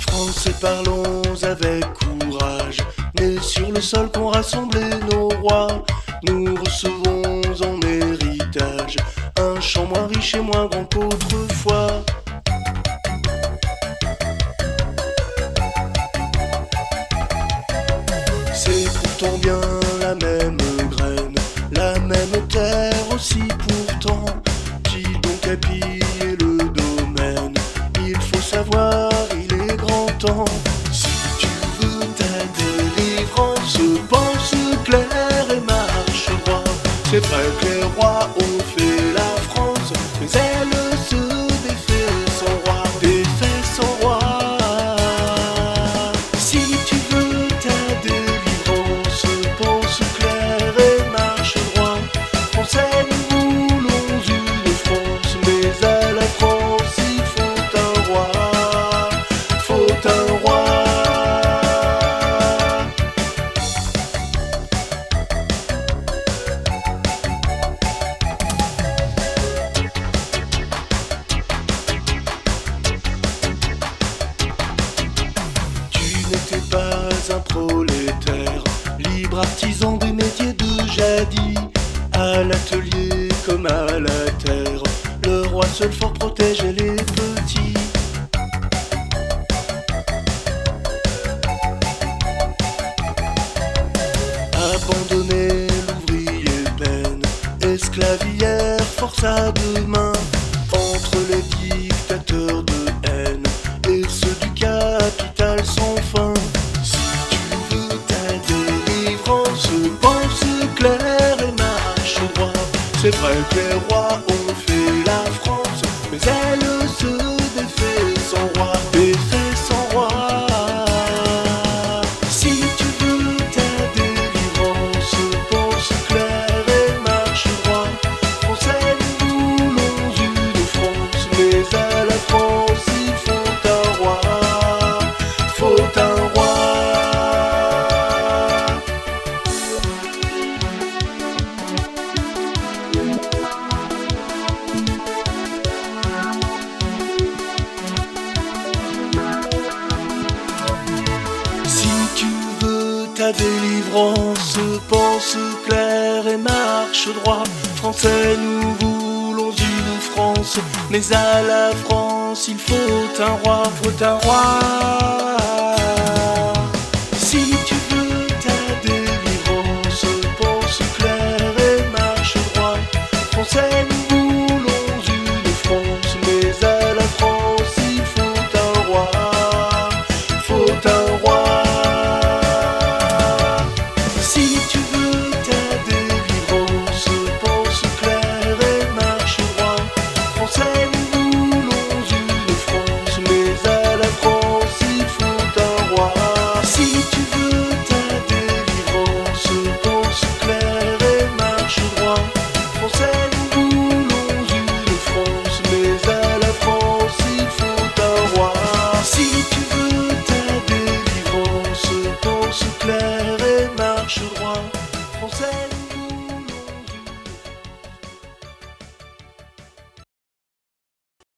Français, parlons avec courage, mais sur le sol qu'ont rassemblé nos rois, nous recevons en héritage un champ moins riche et moins grand qu'autrefois. C'est pourtant bien aussi pourtant, qui donc a pillé le domaine. Il faut savoir, il est grand temps. Si tu veux ta délivrance, pense clair et marche droit. C'est vrai que les rois ont fait la France, mais elle prolétaire, libre artisan des métiers de jadis. À l'atelier comme à la terre, le roi seul fort protégeait les petits. Abandonner l'ouvrier peine, esclavière, force à deux C'est vrai que Si tu veux ta délivrance, pense clair et marche droit. Français, nous voulons une France, mais à la France il faut un roi, faut un roi. français.